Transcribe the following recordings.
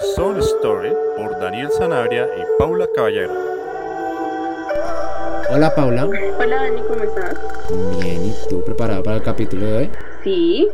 The Soul Story por Daniel Sanabria y Paula Caballero. Hola Paula. Hola Dani, ¿cómo estás? Bien, ¿y tú preparada para el capítulo de hoy? Sí.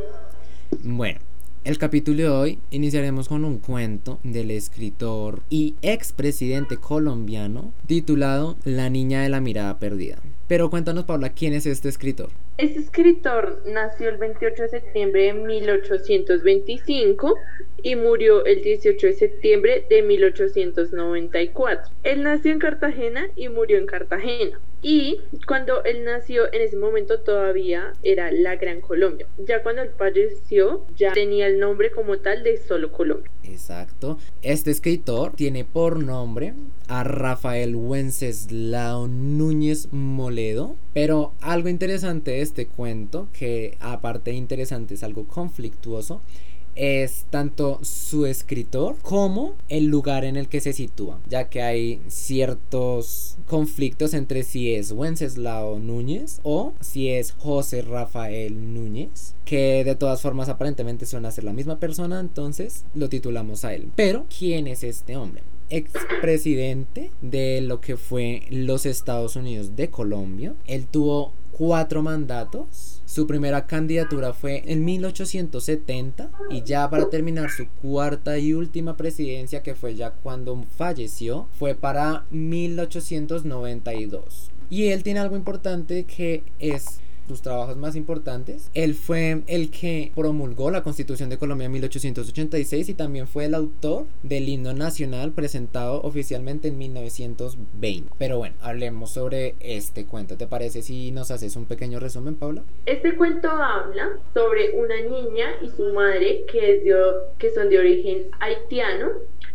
Bueno, el capítulo de hoy iniciaremos con un cuento del escritor y expresidente colombiano titulado La niña de la mirada perdida. Pero cuéntanos Paula, ¿quién es este escritor? Este escritor nació el 28 de septiembre de 1825 y murió el 18 de septiembre de 1894. Él nació en Cartagena y murió en Cartagena. Y cuando él nació, en ese momento todavía era la Gran Colombia. Ya cuando él falleció, ya tenía el nombre como tal de solo Colombia. Exacto. Este escritor tiene por nombre a Rafael Wenceslao Núñez Moledo. Pero algo interesante de este cuento, que aparte de interesante es algo conflictuoso, es tanto su escritor como el lugar en el que se sitúa, ya que hay ciertos conflictos entre si es Wenceslao Núñez o si es José Rafael Núñez, que de todas formas aparentemente suena ser la misma persona, entonces lo titulamos a él. Pero, ¿quién es este hombre? expresidente de lo que fue los Estados Unidos de Colombia. Él tuvo cuatro mandatos. Su primera candidatura fue en 1870 y ya para terminar su cuarta y última presidencia, que fue ya cuando falleció, fue para 1892. Y él tiene algo importante que es sus trabajos más importantes. Él fue el que promulgó la Constitución de Colombia en 1886 y también fue el autor del himno nacional presentado oficialmente en 1920. Pero bueno, hablemos sobre este cuento. ¿Te parece si nos haces un pequeño resumen, Paula? Este cuento habla sobre una niña y su madre que, es de, que son de origen haitiano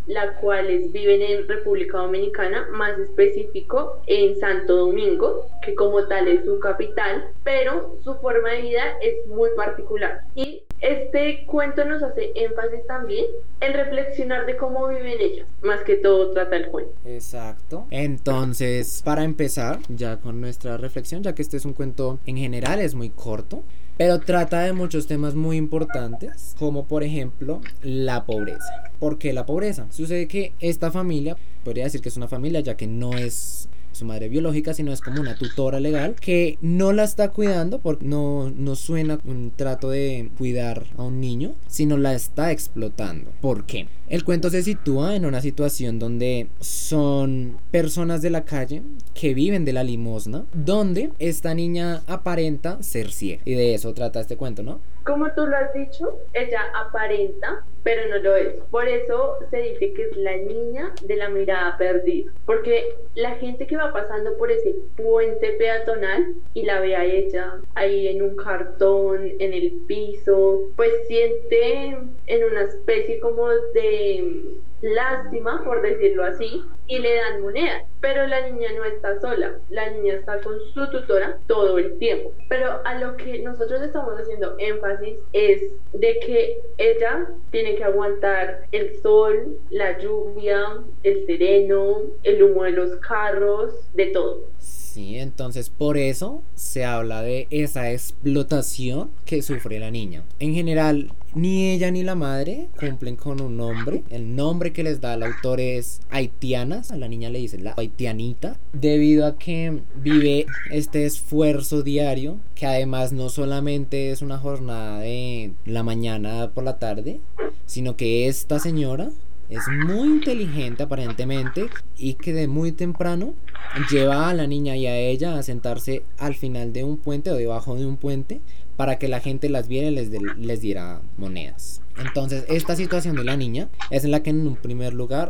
las cuales viven en República Dominicana, más específico en Santo Domingo, que como tal es su capital, pero su forma de vida es muy particular. Y este cuento nos hace énfasis también en reflexionar de cómo viven ellos, más que todo trata el cuento. Exacto. Entonces, para empezar ya con nuestra reflexión, ya que este es un cuento en general, es muy corto, pero trata de muchos temas muy importantes, como por ejemplo la pobreza. ¿Por qué la pobreza? Sucede que esta familia, podría decir que es una familia ya que no es su madre biológica, sino es como una tutora legal que no la está cuidando porque no, no suena un trato de cuidar a un niño, sino la está explotando. ¿Por qué? El cuento se sitúa en una situación donde son personas de la calle que viven de la limosna, donde esta niña aparenta ser ciega. Y de eso trata este cuento, ¿no? Como tú lo has dicho, ella aparenta, pero no lo es. Por eso se dice que es la niña de la mirada perdida. Porque la gente que va pasando por ese puente peatonal y la ve a ella ahí en un cartón, en el piso, pues siente en una especie como de lástima, por decirlo así, y le dan moneda. Pero la niña no está sola, la niña está con su tutora todo el tiempo. Pero a lo que nosotros estamos haciendo énfasis es de que ella tiene que aguantar el sol, la lluvia, el sereno, el humo de los carros, de todo. Sí, entonces por eso se habla de esa explotación que sufre la niña. En general, ni ella ni la madre cumplen con un nombre. El nombre que les da el autor es haitianas. A la niña le dicen la haitianita. Debido a que vive este esfuerzo diario, que además no solamente es una jornada de la mañana por la tarde, sino que esta señora es muy inteligente aparentemente y que de muy temprano lleva a la niña y a ella a sentarse al final de un puente o debajo de un puente para que la gente las viera y les, les diera monedas. Entonces esta situación de la niña es en la que en un primer lugar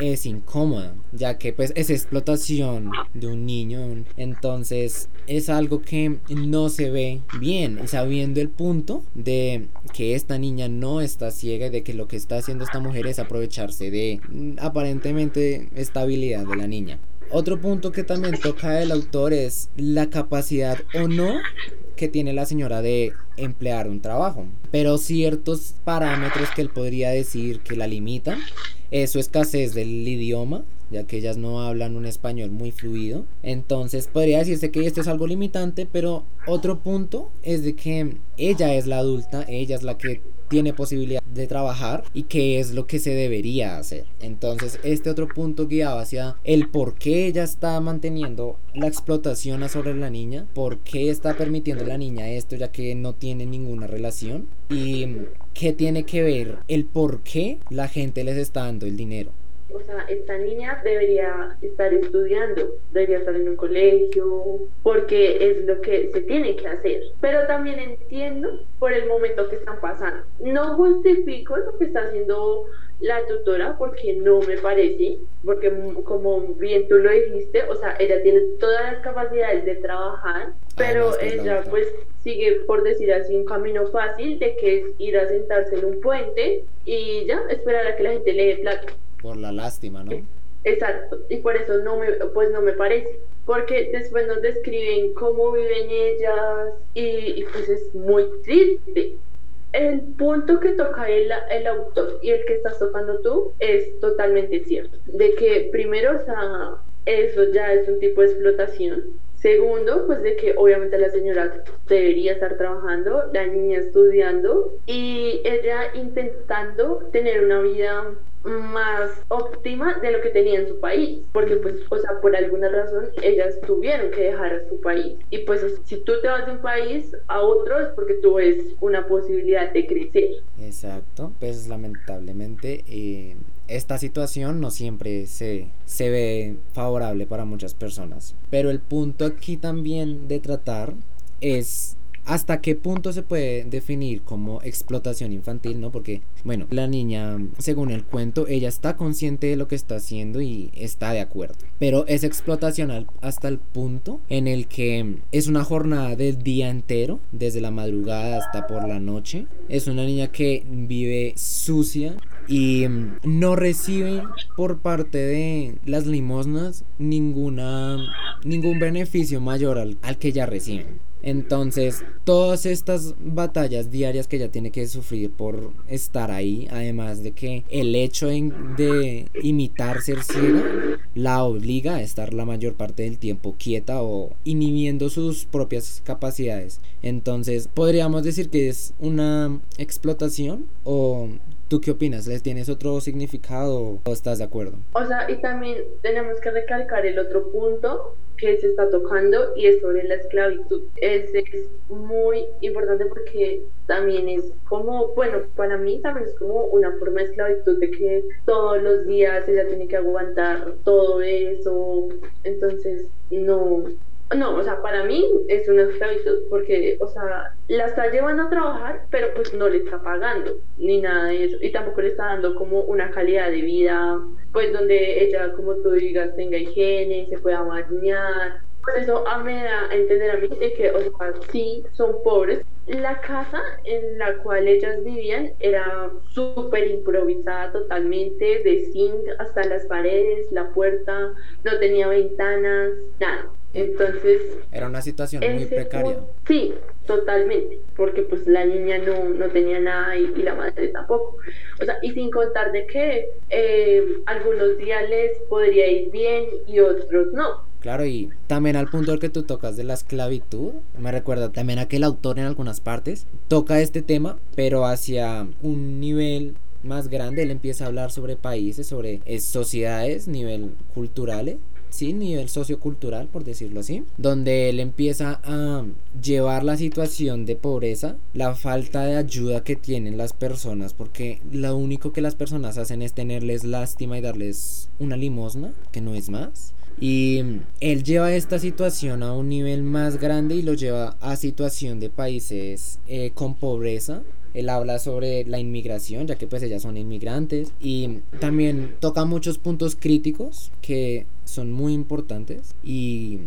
es incómoda, ya que pues es explotación de un niño, entonces es algo que no se ve bien, sabiendo el punto de que esta niña no está ciega y de que lo que está haciendo esta mujer es aprovecharse de mm, aparentemente estabilidad de la niña. Otro punto que también toca el autor es la capacidad o no que tiene la señora de emplear un trabajo, pero ciertos parámetros que él podría decir que la limitan es su escasez del idioma, ya que ellas no hablan un español muy fluido. Entonces podría decirse que esto es algo limitante, pero otro punto es de que ella es la adulta, ella es la que tiene posibilidad de trabajar y qué es lo que se debería hacer. Entonces, este otro punto guiaba hacia el por qué ella está manteniendo la explotación sobre la niña, por qué está permitiendo a la niña esto ya que no tiene ninguna relación y qué tiene que ver el por qué la gente les está dando el dinero o sea, esta niña debería estar estudiando, debería estar en un colegio, porque es lo que se tiene que hacer. Pero también entiendo por el momento que están pasando. No justifico lo que está haciendo la tutora porque no me parece, porque como bien tú lo dijiste, o sea, ella tiene todas las capacidades de trabajar, pero ella pues sigue, por decir así, un camino fácil de que es ir a sentarse en un puente y ya esperar a que la gente le dé plata por la lástima, ¿no? Exacto, y por eso no me, pues no me parece, porque después nos describen cómo viven ellas y, pues es muy triste. El punto que toca el, el autor y el que estás tocando tú es totalmente cierto, de que primero, o sea, eso ya es un tipo de explotación, Segundo, pues de que obviamente la señora debería estar trabajando, la niña estudiando y ella intentando tener una vida más óptima de lo que tenía en su país, porque pues, o sea, por alguna razón ellas tuvieron que dejar su país. Y pues si tú te vas de un país a otro es porque tú ves una posibilidad de crecer. Exacto, pues lamentablemente eh, esta situación no siempre se, se ve favorable para muchas personas. Pero el punto aquí también de tratar es hasta qué punto se puede definir como explotación infantil, ¿no? Porque, bueno, la niña, según el cuento, ella está consciente de lo que está haciendo y está de acuerdo. Pero es explotación hasta el punto en el que es una jornada del día entero, desde la madrugada hasta por la noche. Es una niña que vive sucia, y no recibe por parte de las limosnas ninguna ningún beneficio mayor al, al que ya reciben. Entonces, todas estas batallas diarias que ella tiene que sufrir por estar ahí, además de que el hecho de imitar ser ciega la obliga a estar la mayor parte del tiempo quieta o inhibiendo sus propias capacidades. Entonces, podríamos decir que es una explotación o ¿Tú qué opinas? ¿Les tienes otro significado o estás de acuerdo? O sea, y también tenemos que recalcar el otro punto que se está tocando y es sobre la esclavitud. Es, es muy importante porque también es como, bueno, para mí también es como una forma de esclavitud de que todos los días ella tiene que aguantar todo eso. Entonces, no, no, o sea, para mí es una esclavitud porque, o sea, la está llevando a trabajar, pero pues no le está pagando ni nada de eso. Y tampoco le está dando como una calidad de vida, pues donde ella, como tú digas, tenga higiene, se pueda bañar. Por eso a me da a entender a mí de que, o sea, sí, son pobres. La casa en la cual ellas vivían era súper improvisada totalmente, de zinc hasta las paredes, la puerta, no tenía ventanas, nada entonces... Era una situación muy precaria. sí, totalmente, porque pues la niña no, no tenía nada y, la madre tampoco. O sea, y sin contar de que eh, algunos días les podría ir bien y otros no. Claro, y también al punto al que tú tocas de la esclavitud, me recuerda también a que el autor en algunas partes toca este tema, pero hacia un nivel más grande, él empieza a hablar sobre países, sobre eh, sociedades, nivel culturales, sí, nivel sociocultural, por decirlo así, donde él empieza a llevar la situación de pobreza, la falta de ayuda que tienen las personas, porque lo único que las personas hacen es tenerles lástima y darles una limosna, que no es más. Y él lleva esta situación a un nivel más grande y lo lleva a situación de países eh, con pobreza él habla sobre la inmigración, ya que pues ellas son inmigrantes. Y también toca muchos puntos críticos que son muy importantes. Y,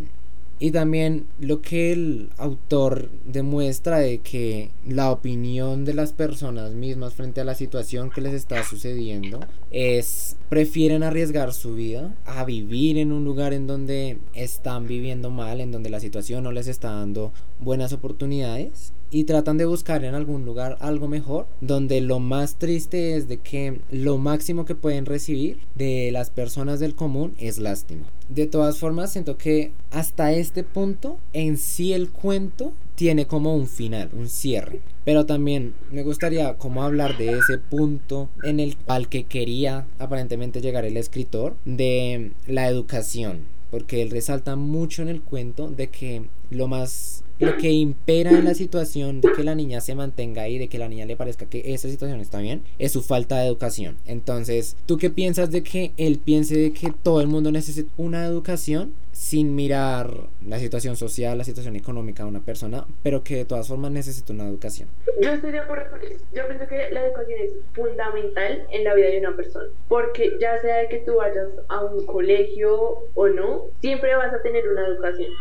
y también lo que el autor demuestra de que la opinión de las personas mismas frente a la situación que les está sucediendo es prefieren arriesgar su vida a vivir en un lugar en donde están viviendo mal, en donde la situación no les está dando buenas oportunidades y tratan de buscar en algún lugar algo mejor, donde lo más triste es de que lo máximo que pueden recibir de las personas del común es lástima. De todas formas, siento que hasta este punto en sí el cuento tiene como un final, un cierre. Pero también me gustaría como hablar de ese punto en el al que quería aparentemente llegar el escritor de la educación, porque él resalta mucho en el cuento de que lo más lo que impera en la situación de que la niña se mantenga ahí, de que la niña le parezca que esa situación está bien, es su falta de educación. Entonces, ¿tú qué piensas de que él piense de que todo el mundo necesita una educación sin mirar la situación social, la situación económica de una persona, pero que de todas formas necesita una educación? Yo estoy de acuerdo con eso. Yo pienso que la educación es fundamental en la vida de una persona, porque ya sea que tú vayas a un colegio o no, siempre vas a tener una educación.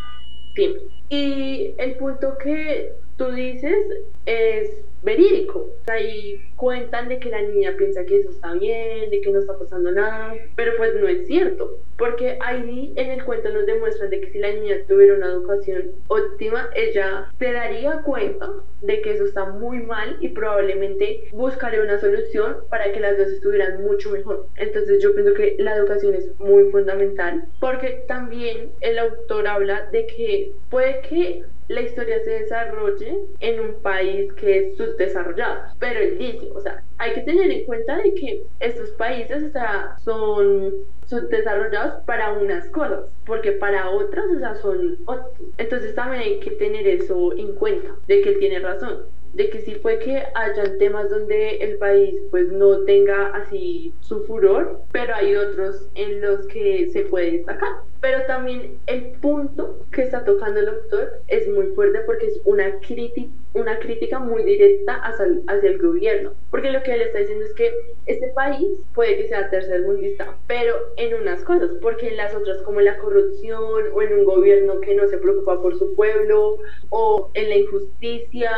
Siempre. Y el punto que tú dices es verídico. Ahí cuentan de que la niña piensa que eso está bien, de que no está pasando nada, pero pues no es cierto, porque ahí en el cuento nos demuestran de que si la niña tuviera una educación óptima, ella se daría cuenta de que eso está muy mal y probablemente buscaría una solución para que las dos estuvieran mucho mejor. Entonces yo pienso que la educación es muy fundamental, porque también el autor habla de que puede que la historia se desarrolle en un país que es subdesarrollado. Pero él dice, o sea, hay que tener en cuenta de que estos países o sea, son subdesarrollados para unas cosas, porque para otras, o sea, son óptimos. Entonces también hay que tener eso en cuenta, de que él tiene razón de que sí puede que hayan temas donde el país pues no tenga así su furor, pero hay otros en los que se puede destacar. Pero también el punto que está tocando el autor es muy fuerte porque es una crítica, una crítica muy directa hacia el, hacia el gobierno. Porque lo que él está diciendo es que este país puede que sea tercer mundista, pero en unas cosas, porque en las otras como la corrupción o en un gobierno que no se preocupa por su pueblo o en la injusticia,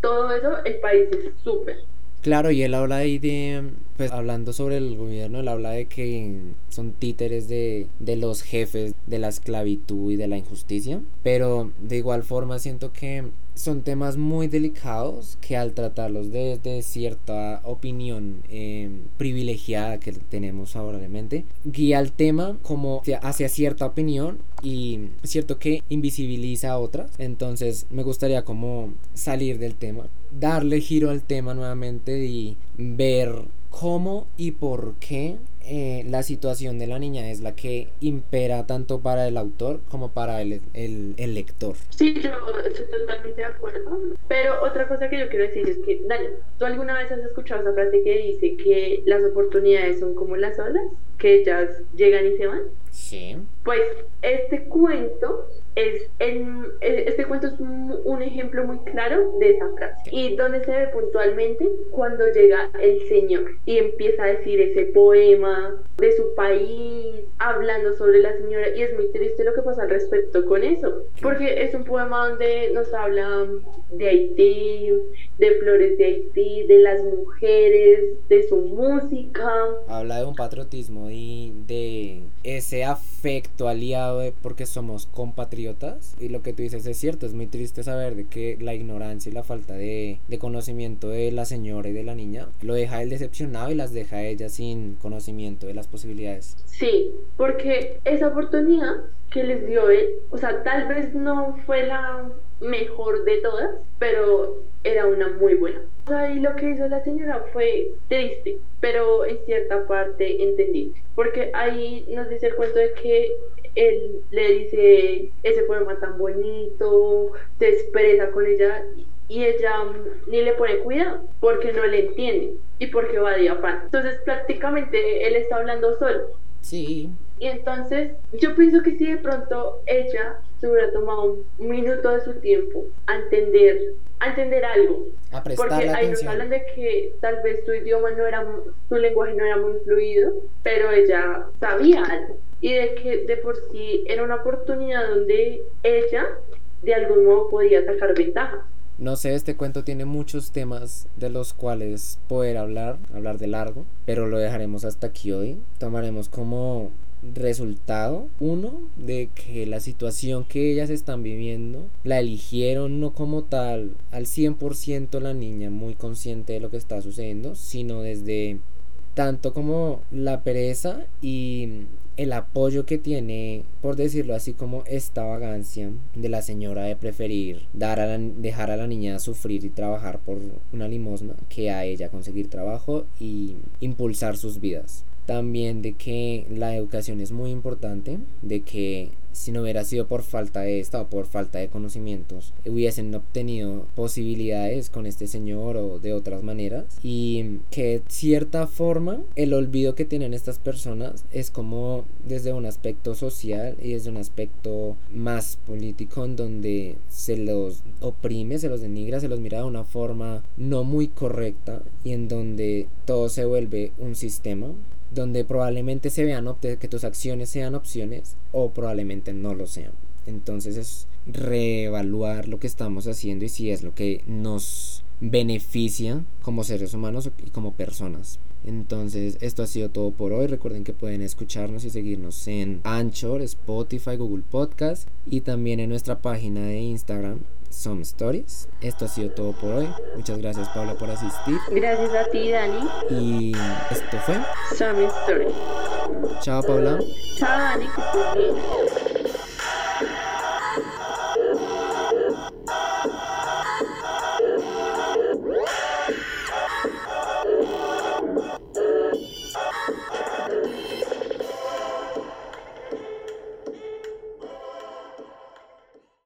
todo eso, el país es súper. Claro, y él habla ahí de, pues hablando sobre el gobierno, él habla de que son títeres de, de los jefes de la esclavitud y de la injusticia, pero de igual forma siento que son temas muy delicados que al tratarlos desde cierta opinión eh, privilegiada que tenemos probablemente, guía el tema como hacia cierta opinión y cierto que invisibiliza a otras. Entonces me gustaría como salir del tema, darle giro al tema nuevamente y ver cómo y por qué eh, la situación de la niña es la que impera tanto para el autor como para el, el, lector. Sí, yo estoy totalmente de acuerdo. Pero otra cosa que yo quiero decir es que, Dani, ¿tú alguna vez has escuchado esa frase que dice que las oportunidades son como las olas, que ellas llegan y se van? Sí. Pues este cuento es en, este cuento es un, ejemplo muy claro de esa frase y donde se ve puntualmente cuando llega el señor y empieza a decir ese poema de su país hablando sobre la señora y es muy triste lo que pasa al respecto con eso porque es un poema donde nos habla de Haití de flores de Haití de las mujeres de su música habla de un patriotismo y de ese afecto aliado de porque somos compatriotas y lo que tú dices es cierto, es muy triste saber de que la ignorancia y la falta de, de conocimiento de la señora y de la niña lo deja él decepcionado y las deja a ella sin conocimiento de las posibilidades. Sí, porque esa oportunidad que les dio él, o sea, tal vez no fue la mejor de todas, pero era una muy buena. O sea, y lo que hizo la señora fue triste, pero en cierta parte entendible, porque ahí nos dice el cuento de que él le dice ese poema tan bonito, se expresa con ella y ella ni le pone cuidado porque no le entiende y porque va de afán. Entonces prácticamente él está hablando solo. Sí. Y entonces yo pienso que si de pronto ella se hubiera tomado un minuto de su tiempo a entender, a entender algo. A porque ahí nos hablan de que tal vez su idioma no era, su lenguaje no era muy fluido, pero ella sabía algo. Y de que de por sí era una oportunidad donde ella de algún modo podía sacar ventaja. No sé, este cuento tiene muchos temas de los cuales poder hablar, hablar de largo, pero lo dejaremos hasta aquí hoy. Tomaremos como resultado, uno, de que la situación que ellas están viviendo la eligieron no como tal al 100% la niña muy consciente de lo que está sucediendo, sino desde tanto como la pereza y el apoyo que tiene, por decirlo así, como esta vagancia de la señora de preferir dar a dejar a la niña sufrir y trabajar por una limosna que a ella conseguir trabajo y impulsar sus vidas también de que la educación es muy importante, de que si no hubiera sido por falta de esta o por falta de conocimientos, hubiesen obtenido posibilidades con este señor o de otras maneras. Y que de cierta forma el olvido que tienen estas personas es como desde un aspecto social y desde un aspecto más político en donde se los oprime, se los denigra, se los mira de una forma no muy correcta y en donde todo se vuelve un sistema donde probablemente se vean que tus acciones sean opciones o probablemente no lo sean. Entonces es reevaluar lo que estamos haciendo y si es lo que nos beneficia como seres humanos y como personas. Entonces, esto ha sido todo por hoy. Recuerden que pueden escucharnos y seguirnos en Anchor, Spotify, Google Podcast y también en nuestra página de Instagram Some Stories. Esto ha sido todo por hoy. Muchas gracias Paula por asistir. Gracias a ti Dani. Y esto fue Some Stories. Chao Paula. Chao Dani.